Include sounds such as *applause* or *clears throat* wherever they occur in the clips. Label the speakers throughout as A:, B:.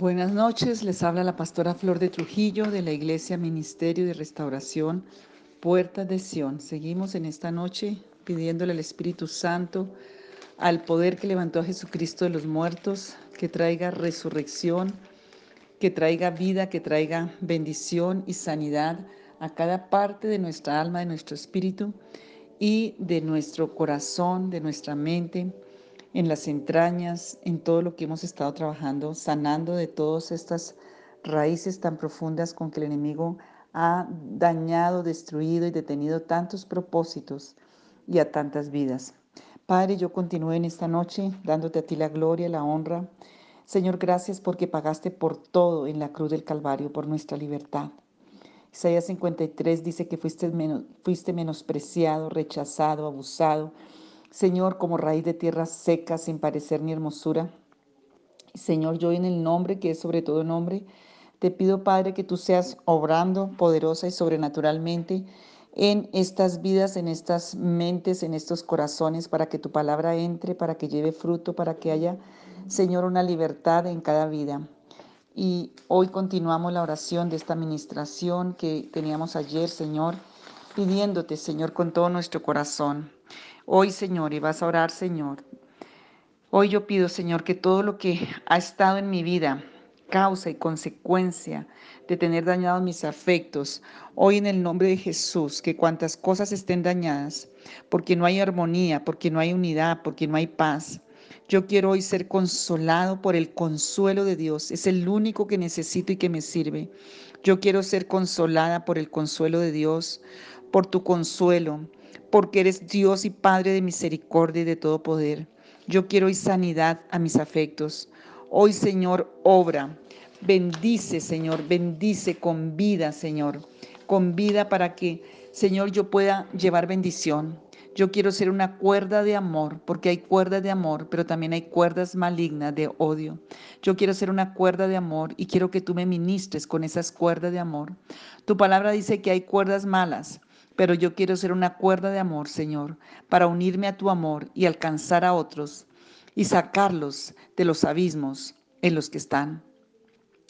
A: Buenas noches, les habla la pastora Flor de Trujillo de la Iglesia Ministerio de Restauración Puertas de Sión. Seguimos en esta noche pidiéndole al Espíritu Santo, al poder que levantó a Jesucristo de los muertos, que traiga resurrección, que traiga vida, que traiga bendición y sanidad a cada parte de nuestra alma, de nuestro espíritu y de nuestro corazón, de nuestra mente en las entrañas, en todo lo que hemos estado trabajando, sanando de todas estas raíces tan profundas con que el enemigo ha dañado, destruido y detenido tantos propósitos y a tantas vidas. Padre, yo continúo en esta noche dándote a ti la gloria, la honra. Señor, gracias porque pagaste por todo en la cruz del Calvario, por nuestra libertad. Isaías 53 dice que fuiste, fuiste menospreciado, rechazado, abusado, Señor, como raíz de tierra seca, sin parecer ni hermosura. Señor, yo en el nombre, que es sobre todo nombre, te pido, Padre, que tú seas obrando poderosa y sobrenaturalmente en estas vidas, en estas mentes, en estos corazones, para que tu palabra entre, para que lleve fruto, para que haya, Señor, una libertad en cada vida. Y hoy continuamos la oración de esta administración que teníamos ayer, Señor, pidiéndote, Señor, con todo nuestro corazón. Hoy, Señor, y vas a orar, Señor. Hoy yo pido, Señor, que todo lo que ha estado en mi vida, causa y consecuencia de tener dañados mis afectos, hoy en el nombre de Jesús, que cuantas cosas estén dañadas, porque no hay armonía, porque no hay unidad, porque no hay paz. Yo quiero hoy ser consolado por el consuelo de Dios. Es el único que necesito y que me sirve. Yo quiero ser consolada por el consuelo de Dios, por tu consuelo, porque eres Dios y Padre de misericordia y de todo poder. Yo quiero hoy sanidad a mis afectos. Hoy, Señor, obra. Bendice, Señor, bendice con vida, Señor, con vida para que, Señor, yo pueda llevar bendición. Yo quiero ser una cuerda de amor, porque hay cuerdas de amor, pero también hay cuerdas malignas de odio. Yo quiero ser una cuerda de amor y quiero que tú me ministres con esas cuerdas de amor. Tu palabra dice que hay cuerdas malas, pero yo quiero ser una cuerda de amor, Señor, para unirme a tu amor y alcanzar a otros y sacarlos de los abismos en los que están.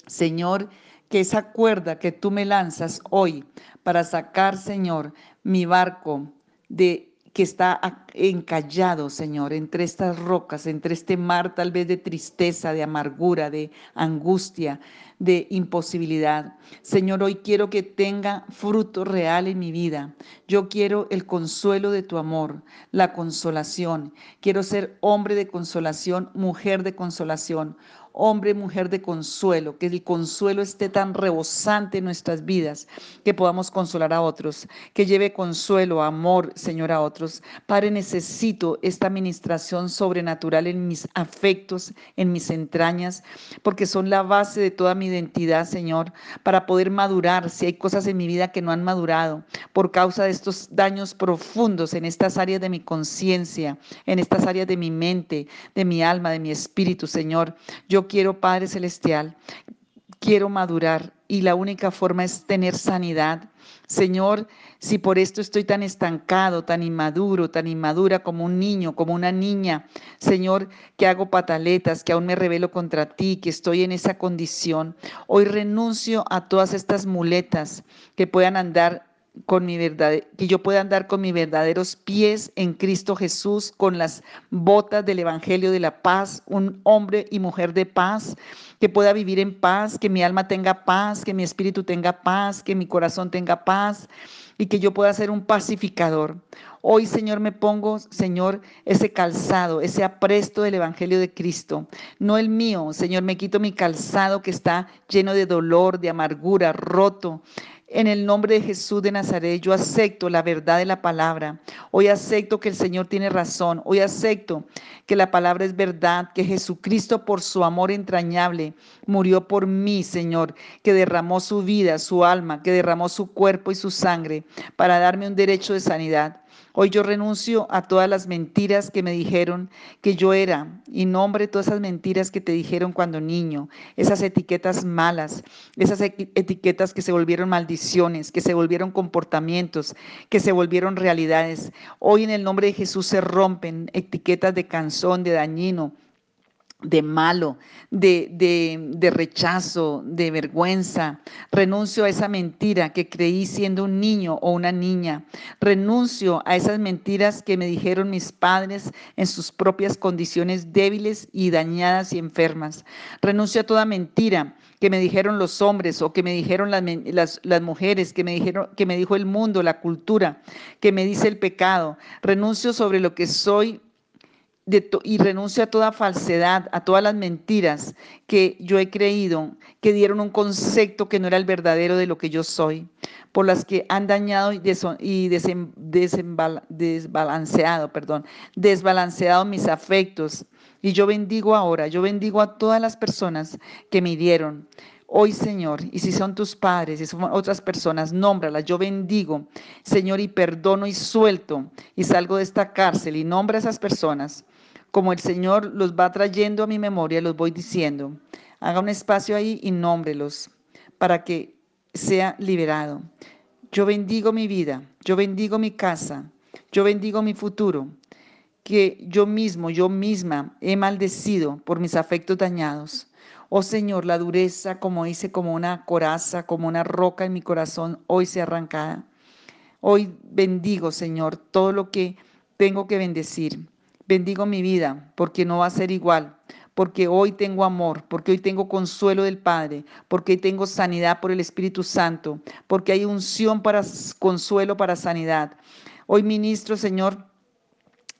A: Señor, que esa cuerda que tú me lanzas hoy para sacar, Señor, mi barco de que está encallado, Señor, entre estas rocas, entre este mar tal vez de tristeza, de amargura, de angustia, de imposibilidad. Señor, hoy quiero que tenga fruto real en mi vida. Yo quiero el consuelo de tu amor, la consolación. Quiero ser hombre de consolación, mujer de consolación hombre, mujer de consuelo, que el consuelo esté tan rebosante en nuestras vidas, que podamos consolar a otros, que lleve consuelo, amor, Señor, a otros. Padre, necesito esta administración sobrenatural en mis afectos, en mis entrañas, porque son la base de toda mi identidad, Señor, para poder madurar si hay cosas en mi vida que no han madurado por causa de estos daños profundos en estas áreas de mi conciencia, en estas áreas de mi mente, de mi alma, de mi espíritu, Señor. Yo quiero, Padre Celestial, quiero madurar y la única forma es tener sanidad. Señor, si por esto estoy tan estancado, tan inmaduro, tan inmadura como un niño, como una niña, Señor, que hago pataletas, que aún me revelo contra ti, que estoy en esa condición, hoy renuncio a todas estas muletas que puedan andar con mi verdad, que yo pueda andar con mis verdaderos pies en Cristo Jesús, con las botas del Evangelio de la paz, un hombre y mujer de paz, que pueda vivir en paz, que mi alma tenga paz, que mi espíritu tenga paz, que mi corazón tenga paz y que yo pueda ser un pacificador. Hoy, Señor, me pongo, Señor, ese calzado, ese apresto del Evangelio de Cristo, no el mío, Señor, me quito mi calzado que está lleno de dolor, de amargura, roto. En el nombre de Jesús de Nazaret, yo acepto la verdad de la palabra. Hoy acepto que el Señor tiene razón. Hoy acepto que la palabra es verdad, que Jesucristo por su amor entrañable murió por mí, Señor, que derramó su vida, su alma, que derramó su cuerpo y su sangre para darme un derecho de sanidad. Hoy yo renuncio a todas las mentiras que me dijeron que yo era y nombre todas esas mentiras que te dijeron cuando niño, esas etiquetas malas, esas etiquetas que se volvieron maldiciones, que se volvieron comportamientos, que se volvieron realidades. Hoy en el nombre de Jesús se rompen etiquetas de canzón, de dañino, de malo, de, de, rechazo, de vergüenza. Renuncio a esa mentira que creí siendo un niño o una niña. Renuncio a esas mentiras que me dijeron mis padres en sus propias condiciones débiles y dañadas y enfermas. Renuncio a toda mentira que me dijeron los hombres o que me dijeron las, las, las, mujeres, que me, dijeron, que me dijo el mundo, la cultura, que me dice el pecado. Renuncio sobre lo que soy y renuncio a toda falsedad, a todas las mentiras que yo he creído, que dieron un concepto que no era el verdadero de lo que yo soy, por las que han dañado y, desbalanceado, perdón, desbalanceado mis afectos. Y yo bendigo ahora, yo bendigo a todas las personas que me dieron. Hoy, Señor, y si son tus padres, y son otras personas, nómbralas. Yo bendigo, Señor, y perdono y suelto y salgo de esta cárcel y nombra a esas personas como el Señor los va trayendo a mi memoria, los voy diciendo. Haga un espacio ahí y nómbrelos para que sea liberado. Yo bendigo mi vida, yo bendigo mi casa, yo bendigo mi futuro, que yo mismo, yo misma he maldecido por mis afectos dañados. Oh Señor, la dureza, como hice, como una coraza, como una roca en mi corazón, hoy se arrancada. Hoy bendigo, Señor, todo lo que tengo que bendecir. Bendigo mi vida porque no va a ser igual, porque hoy tengo amor, porque hoy tengo consuelo del Padre, porque hoy tengo sanidad por el Espíritu Santo, porque hay unción para consuelo, para sanidad. Hoy ministro, Señor,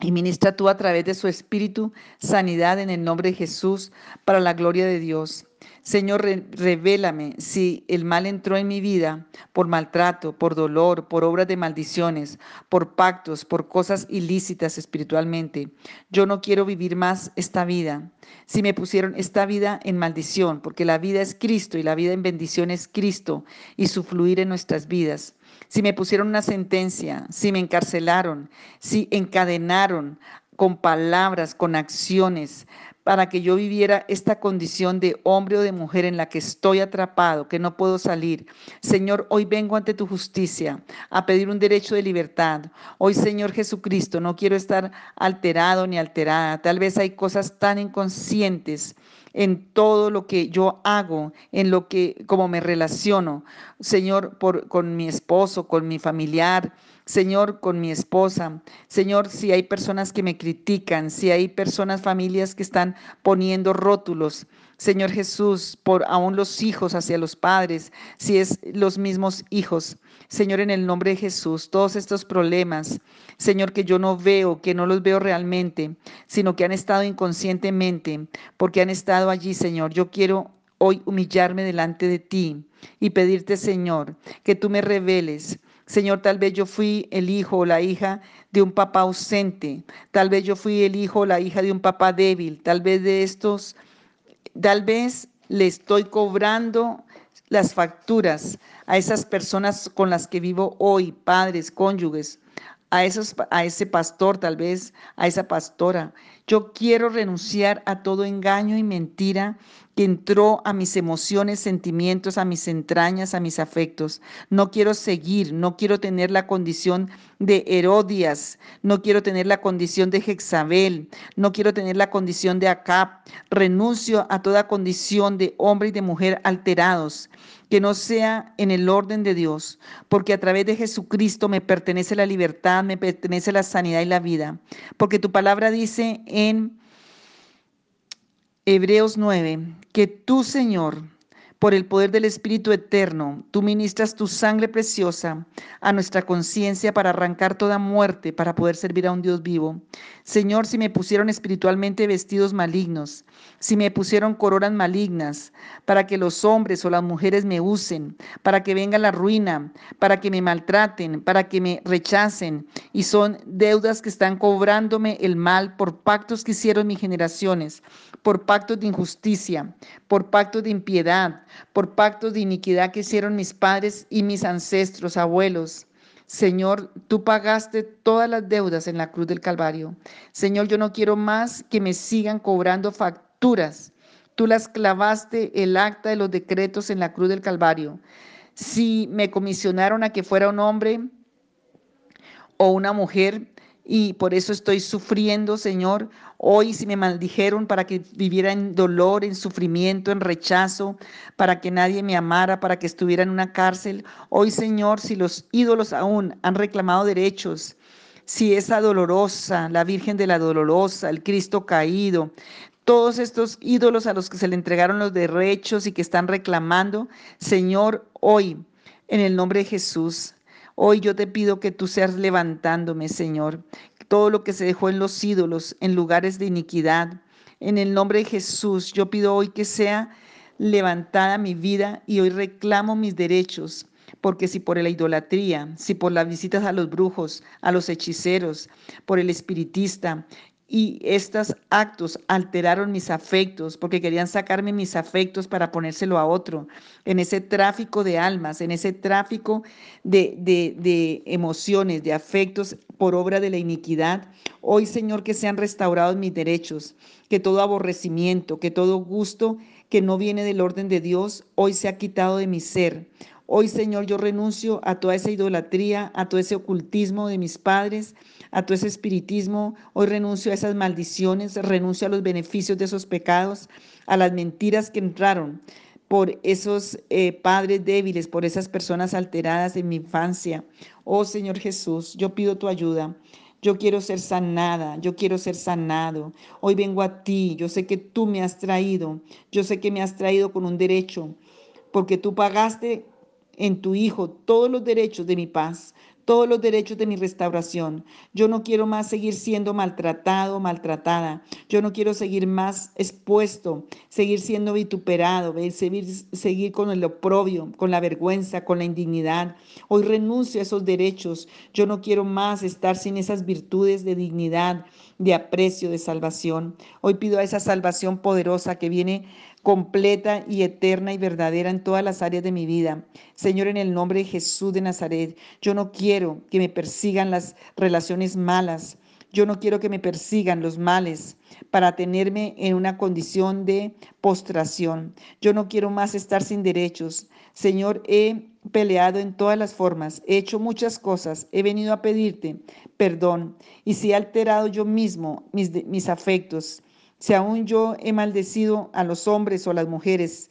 A: y ministra tú a través de su Espíritu sanidad en el nombre de Jesús para la gloria de Dios. Señor, revélame si el mal entró en mi vida por maltrato, por dolor, por obras de maldiciones, por pactos, por cosas ilícitas espiritualmente. Yo no quiero vivir más esta vida. Si me pusieron esta vida en maldición, porque la vida es Cristo y la vida en bendición es Cristo y su fluir en nuestras vidas. Si me pusieron una sentencia, si me encarcelaron, si encadenaron con palabras, con acciones, para que yo viviera esta condición de hombre o de mujer en la que estoy atrapado, que no puedo salir. Señor, hoy vengo ante tu justicia a pedir un derecho de libertad. Hoy, Señor Jesucristo, no quiero estar alterado ni alterada. Tal vez hay cosas tan inconscientes en todo lo que yo hago, en lo que, como me relaciono, Señor, por, con mi esposo, con mi familiar, Señor, con mi esposa. Señor, si hay personas que me critican, si hay personas, familias que están poniendo rótulos. Señor Jesús, por aún los hijos hacia los padres, si es los mismos hijos. Señor, en el nombre de Jesús, todos estos problemas, Señor, que yo no veo, que no los veo realmente, sino que han estado inconscientemente, porque han estado allí, Señor. Yo quiero hoy humillarme delante de ti y pedirte, Señor, que tú me reveles. Señor, tal vez yo fui el hijo o la hija de un papá ausente, tal vez yo fui el hijo o la hija de un papá débil, tal vez de estos, tal vez le estoy cobrando las facturas a esas personas con las que vivo hoy, padres, cónyuges, a, esos, a ese pastor tal vez, a esa pastora. Yo quiero renunciar a todo engaño y mentira que entró a mis emociones, sentimientos, a mis entrañas, a mis afectos. No quiero seguir, no quiero tener la condición de Herodias, no quiero tener la condición de Jezabel, no quiero tener la condición de Acab. Renuncio a toda condición de hombre y de mujer alterados que no sea en el orden de Dios, porque a través de Jesucristo me pertenece la libertad, me pertenece la sanidad y la vida. Porque tu palabra dice en Hebreos 9, que tú, Señor, por el poder del Espíritu Eterno, tú ministras tu sangre preciosa a nuestra conciencia para arrancar toda muerte, para poder servir a un Dios vivo. Señor, si me pusieron espiritualmente vestidos malignos, si me pusieron coronas malignas, para que los hombres o las mujeres me usen, para que venga la ruina, para que me maltraten, para que me rechacen, y son deudas que están cobrándome el mal por pactos que hicieron mis generaciones, por pactos de injusticia, por pactos de impiedad por pactos de iniquidad que hicieron mis padres y mis ancestros, abuelos. Señor, tú pagaste todas las deudas en la cruz del Calvario. Señor, yo no quiero más que me sigan cobrando facturas. Tú las clavaste el acta de los decretos en la cruz del Calvario. Si me comisionaron a que fuera un hombre o una mujer, y por eso estoy sufriendo, Señor. Hoy si me maldijeron para que viviera en dolor, en sufrimiento, en rechazo, para que nadie me amara, para que estuviera en una cárcel. Hoy, Señor, si los ídolos aún han reclamado derechos, si esa dolorosa, la Virgen de la Dolorosa, el Cristo caído, todos estos ídolos a los que se le entregaron los derechos y que están reclamando, Señor, hoy, en el nombre de Jesús, hoy yo te pido que tú seas levantándome, Señor, todo lo que se dejó en los ídolos, en lugares de iniquidad. En el nombre de Jesús, yo pido hoy que sea levantada mi vida y hoy reclamo mis derechos, porque si por la idolatría, si por las visitas a los brujos, a los hechiceros, por el espiritista, y estos actos alteraron mis afectos porque querían sacarme mis afectos para ponérselo a otro, en ese tráfico de almas, en ese tráfico de, de, emociones, de afectos por obra de la iniquidad. Hoy, Señor, que sean restaurados mis derechos, que todo aborrecimiento, que todo gusto que no viene del orden de Dios, hoy se ha quitado de mi ser. Hoy, Señor, yo renuncio a toda esa idolatría, a todo ese ocultismo de mis padres, a todo ese espiritismo. Hoy renuncio a esas maldiciones, renuncio a los beneficios de esos pecados, a las mentiras que entraron por esos eh, padres débiles, por esas personas alteradas en mi infancia. Oh Señor Jesús, yo pido tu ayuda. Yo quiero ser sanada, yo quiero ser sanado. Hoy vengo a ti, yo sé que tú me has traído, yo sé que me has traído con un derecho, porque tú pagaste en tu Hijo todos los derechos de mi paz, todos los derechos de mi restauración. Yo no quiero más seguir siendo maltratado, maltratada. Yo no quiero seguir más expuesto, seguir siendo vituperado, seguir, seguir con el oprobio, con la vergüenza, con la indignidad. Hoy renuncio a esos derechos. Yo no quiero más estar sin esas virtudes de dignidad, de aprecio, de salvación. Hoy pido a esa salvación poderosa que viene completa y eterna y verdadera en todas las áreas de mi vida. Señor, en el nombre de Jesús de Nazaret, yo no quiero que me persigan las relaciones malas. Yo no quiero que me persigan los males para tenerme en una condición de postración. Yo no quiero más estar sin derechos. Señor, he peleado en todas las formas, he hecho muchas cosas, he venido a pedirte perdón y si he alterado yo mismo mis, mis afectos, si aún yo he maldecido a los hombres o a las mujeres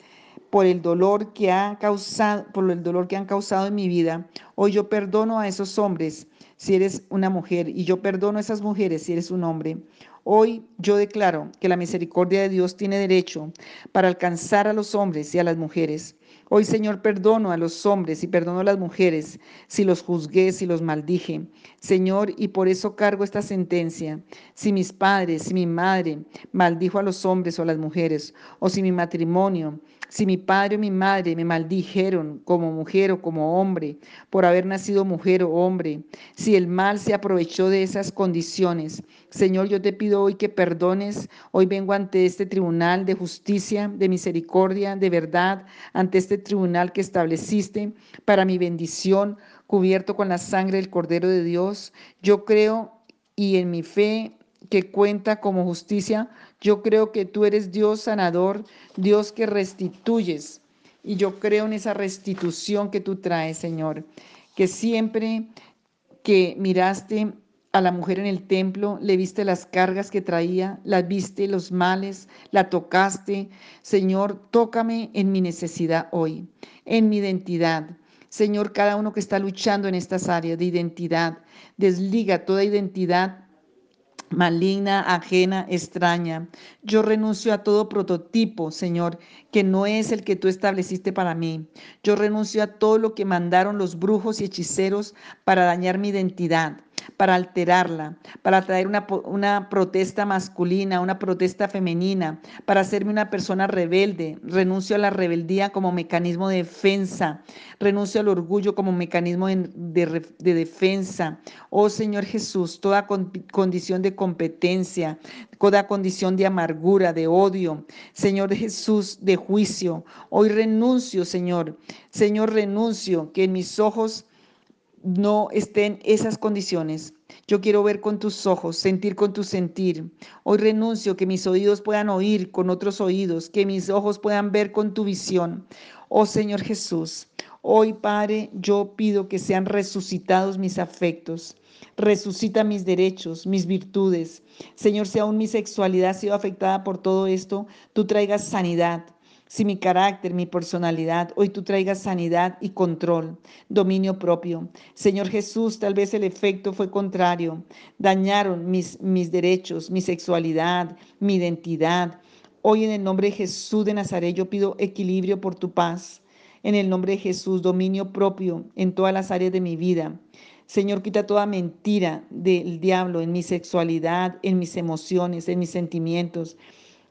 A: por el dolor que ha causado, por el dolor que han causado en mi vida, hoy yo perdono a esos hombres si eres una mujer y yo perdono a esas mujeres si eres un hombre. Hoy yo declaro que la misericordia de Dios tiene derecho para alcanzar a los hombres y a las mujeres. Hoy, Señor, perdono a los hombres y perdono a las mujeres si los juzgué, si los maldije. Señor, y por eso cargo esta sentencia. Si mis padres, si mi madre maldijo a los hombres o a las mujeres, o si mi matrimonio, si mi padre o mi madre me maldijeron como mujer o como hombre por haber nacido mujer o hombre, si el mal se aprovechó de esas condiciones, Señor, yo te pido hoy que perdones. Hoy vengo ante este tribunal de justicia, de misericordia, de verdad, ante este tribunal que estableciste para mi bendición, cubierto con la sangre del Cordero de Dios. Yo creo y en mi fe que cuenta como justicia, yo creo que tú eres Dios sanador, Dios que restituyes. Y yo creo en esa restitución que tú traes, Señor, que siempre que miraste a la mujer en el templo, le viste las cargas que traía, la viste los males, la tocaste. Señor, tócame en mi necesidad hoy, en mi identidad. Señor, cada uno que está luchando en estas áreas de identidad, desliga toda identidad maligna, ajena, extraña. Yo renuncio a todo prototipo, Señor, que no es el que tú estableciste para mí. Yo renuncio a todo lo que mandaron los brujos y hechiceros para dañar mi identidad para alterarla, para traer una, una, protesta masculina, una protesta femenina, para hacerme una persona rebelde. Renuncio a la rebeldía como mecanismo de defensa, renuncio al orgullo como mecanismo de, de defensa. Oh Señor Jesús, toda condición de competencia, toda condición de amargura, de odio, Señor Jesús, de juicio. Hoy renuncio, Señor. Señor, renuncio que en mis ojos no estén esas condiciones. Yo quiero ver con tus ojos, sentir con tu sentir. Hoy renuncio que mis oídos puedan oír con otros oídos, que mis ojos puedan ver con tu visión. Oh Señor Jesús, hoy Padre, yo pido que sean resucitados mis afectos. Resucita mis derechos, mis virtudes. Señor, si aún mi sexualidad ha sido afectada por todo esto, tú traigas sanidad. Si mi carácter, mi personalidad, hoy tú traigas sanidad y control, dominio propio. Señor Jesús, tal vez el efecto fue contrario. Dañaron mis, mis derechos, mi sexualidad, mi identidad. Hoy en el nombre de Jesús de Nazaret yo pido equilibrio por tu paz. En el nombre de Jesús, dominio propio en todas las áreas de mi vida. Señor, quita toda mentira del diablo en mi sexualidad, en mis emociones, en mis sentimientos.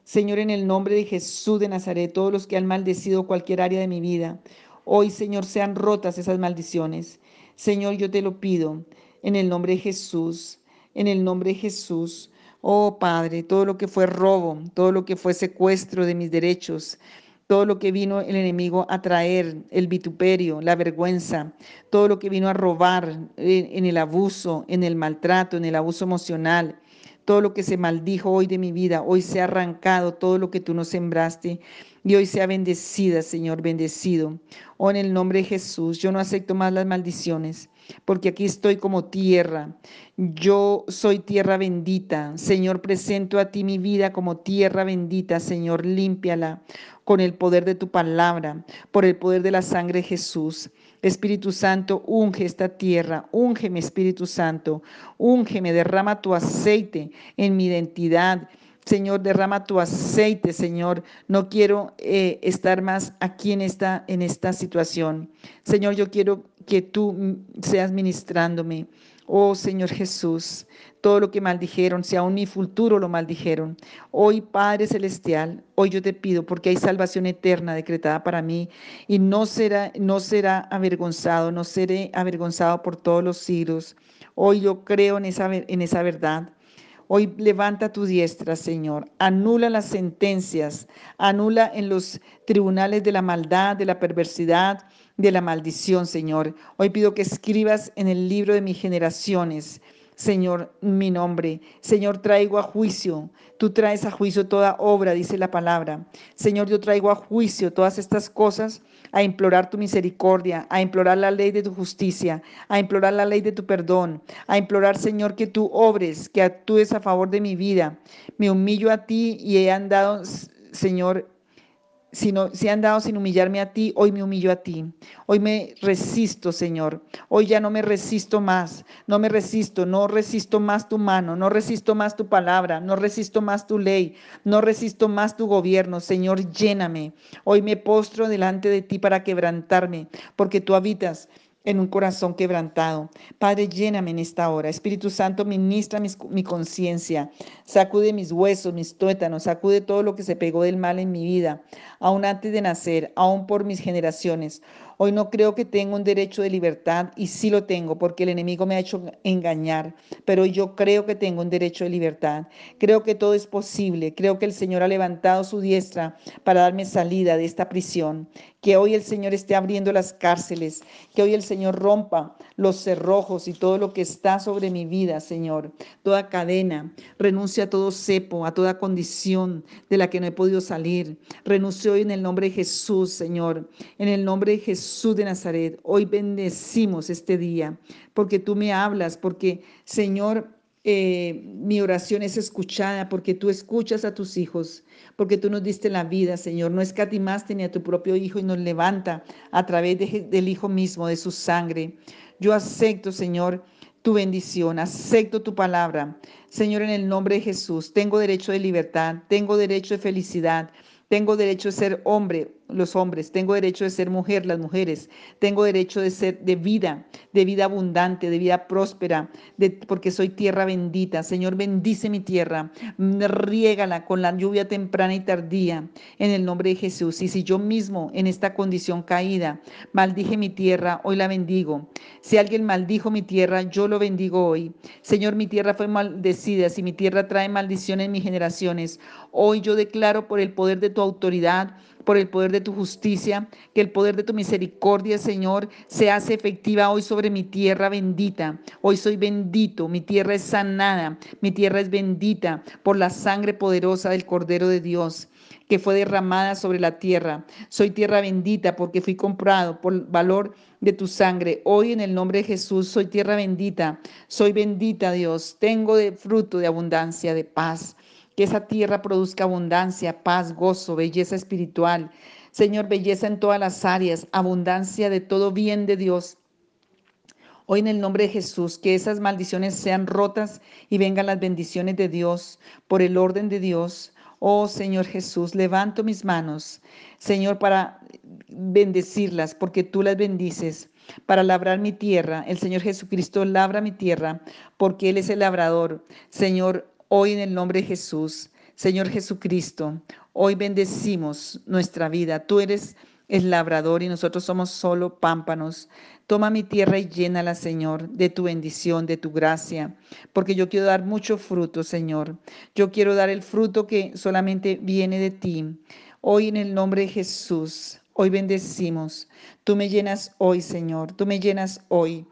A: Señor, en el nombre de Jesús de Nazaret, todos los que han maldecido cualquier área de mi vida, hoy, Señor, sean rotas esas maldiciones. Señor, yo te lo pido en el nombre de Jesús, en el nombre de Jesús. Oh Padre, todo lo que fue robo, todo lo que fue secuestro de mis derechos, todo lo que vino el enemigo a traer, el vituperio, la vergüenza, todo lo que vino a robar en, el abuso, en el maltrato, en el abuso emocional, todo lo que se maldijo hoy de mi vida, hoy se ha arrancado todo lo que tú nos sembraste y hoy sea bendecida, Señor, bendecido. Oh, en el nombre de Jesús, yo no acepto más las maldiciones porque aquí estoy como tierra. Yo soy tierra bendita. Señor, presento a ti mi vida como tierra bendita. Señor, límpiala con el poder de tu palabra, por el poder de la sangre de Jesús. Espíritu Santo, unge esta tierra, úngeme Espíritu Santo, úngeme, derrama tu aceite en mi identidad. Señor, derrama tu aceite, Señor. No quiero eh, estar más aquí en esta, en esta situación. Señor, yo quiero que tú seas ministrándome. Oh Señor Jesús, todo lo que maldijeron, si aún mi futuro lo maldijeron. Hoy, Padre Celestial, hoy yo te pido, porque hay salvación eterna decretada para mí, y no será, no será avergonzado, no seré avergonzado por todos los siglos. Hoy yo creo en esa, en esa verdad. Hoy levanta tu diestra, Señor. Anula las sentencias, anula en los tribunales de la maldad, de la perversidad, de la maldición, Señor. Hoy pido que escribas en el libro de mis generaciones, Señor, mi nombre. Señor, traigo a juicio. Tú traes a juicio toda obra, dice la palabra. Señor, yo traigo a juicio todas estas cosas, a implorar tu misericordia, a implorar la ley de tu justicia, a implorar la ley de tu perdón, a implorar, Señor, que tú obres, que actúes a favor de mi vida. Me humillo a ti y he andado, Señor, si, no, si han dado sin humillarme a ti, hoy me humillo a ti. Hoy me resisto, Señor. Hoy ya no me resisto más. No me resisto, no resisto más tu mano, no resisto más tu palabra, no resisto más tu ley, no resisto más tu gobierno. Señor, lléname. Hoy me postro delante de ti para quebrantarme, porque tú habitas en un corazón quebrantado. Padre, lléname en esta hora. Espíritu Santo, ministra mi conciencia. Sacude mis huesos, mis tuétanos. Sacude todo lo que se pegó del mal en mi vida, aún antes de nacer, aún por mis generaciones. Hoy no creo que tenga un derecho de libertad y sí lo tengo porque el enemigo me ha hecho engañar, pero yo creo que tengo un derecho de libertad. Creo que todo es posible. Creo que el Señor ha levantado su diestra para darme salida de esta prisión. Que hoy el Señor esté abriendo las cárceles, que hoy el Señor rompa los cerrojos y todo lo que está sobre mi vida, Señor. Toda cadena. Renuncia a todo cepo, a toda condición de la que no he podido salir. Renuncio hoy en el nombre de Jesús, Señor. En el nombre de Jesús Jesús de Nazaret, hoy bendecimos este día, porque tú me hablas, porque Señor, eh, mi oración es escuchada, porque tú escuchas a tus hijos, porque tú nos diste la vida, Señor, no escatimaste ni a tu propio Hijo y nos levanta a través del Hijo mismo, de su sangre. Yo acepto, Señor, tu bendición, acepto tu palabra. Señor, en el nombre de Jesús, tengo derecho de libertad, tengo derecho de felicidad, tengo derecho de ser hombre, los hombres, tengo derecho de ser mujer, las mujeres, tengo derecho de ser de vida, de vida abundante, de vida próspera, porque soy tierra bendita. Señor, bendice mi tierra, riégala con la lluvia temprana y tardía, en el nombre de Jesús. Y si yo mismo en esta condición caída maldije mi tierra, hoy la bendigo. Si alguien maldijo mi tierra, yo lo bendigo hoy. Señor, mi tierra fue maldecida, si mi tierra trae maldición en mis generaciones, hoy yo declaro por el poder de tu autoridad, por el poder de tu justicia, que el poder de tu misericordia, Señor, se hace efectiva hoy sobre mi tierra bendita. Hoy soy bendito, mi tierra es sanada, mi tierra es bendita por la sangre poderosa del Cordero de Dios que fue derramada sobre la tierra. Soy tierra bendita porque fui comprado por valor de tu sangre. Hoy en el nombre de Jesús soy tierra bendita. Soy bendita Dios. Tengo de fruto de abundancia, de paz. Que esa tierra produzca abundancia, paz, gozo, belleza espiritual. Señor, belleza en todas las áreas, abundancia de todo bien de Dios. Hoy en el nombre de Jesús, que esas maldiciones sean rotas y vengan las bendiciones de Dios por el orden de Dios. Oh Señor Jesús, levanto mis manos, Señor, para bendecirlas, porque tú las bendices, para labrar mi tierra. El Señor Jesucristo labra mi tierra, porque Él es el labrador. Señor, hoy en el nombre de Jesús, Señor Jesucristo, hoy bendecimos nuestra vida. Tú eres el labrador y nosotros somos solo pámpanos. Toma mi tierra y llénala, Señor, de tu bendición, de tu gracia, porque yo quiero dar mucho fruto, Señor. Yo quiero dar el fruto que solamente viene de ti. Hoy en el nombre de Jesús, hoy bendecimos. Tú me llenas hoy, Señor. Tú me llenas hoy.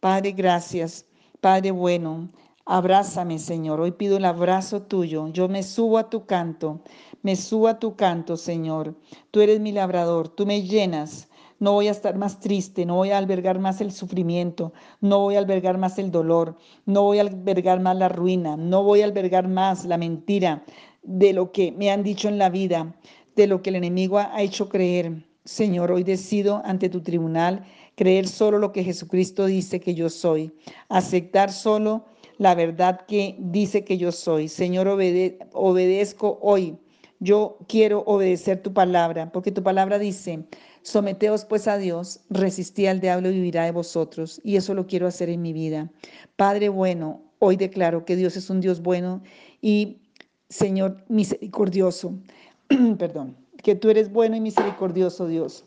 A: Padre, gracias. Padre bueno, abrázame, Señor. Hoy pido el abrazo tuyo. Yo me subo a tu canto. Me subo a tu canto, Señor. Tú eres mi labrador, tú me llenas. No voy a estar más triste, no voy a albergar más el sufrimiento, no voy a albergar más el dolor, no voy a albergar más la ruina, no voy a albergar más la mentira de lo que me han dicho en la vida, de lo que el enemigo ha hecho creer. Señor, hoy decido ante tu tribunal creer solo lo que Jesucristo dice que yo soy, aceptar solo la verdad que dice que yo soy. Señor, obedezco hoy yo quiero obedecer tu palabra, porque tu palabra dice, someteos pues a Dios, resistí al diablo y vivirá de vosotros. Y eso lo quiero hacer en mi vida. Padre bueno, hoy declaro que Dios es un Dios bueno y Señor misericordioso. *clears throat* Perdón, que tú eres bueno y misericordioso Dios.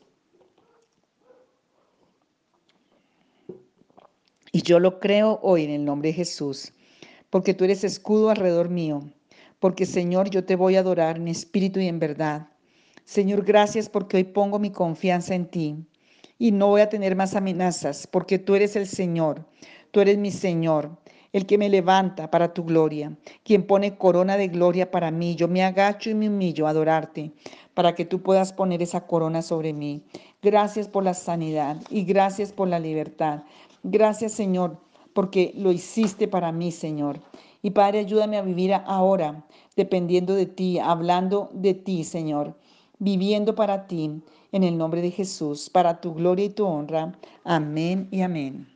A: Y yo lo creo hoy en el nombre de Jesús, porque tú eres escudo alrededor mío porque Señor, yo te voy a adorar en espíritu y en verdad. Señor, gracias porque hoy pongo mi confianza en ti y no voy a tener más amenazas, porque tú eres el Señor, tú eres mi Señor, el que me levanta para tu gloria, quien pone corona de gloria para mí. Yo me agacho y me humillo a adorarte para que tú puedas poner esa corona sobre mí. Gracias por la sanidad y gracias por la libertad. Gracias, Señor, porque lo hiciste para mí, Señor. Y Padre, ayúdame a vivir ahora dependiendo de ti, hablando de ti, Señor, viviendo para ti, en el nombre de Jesús, para tu gloria y tu honra. Amén y amén.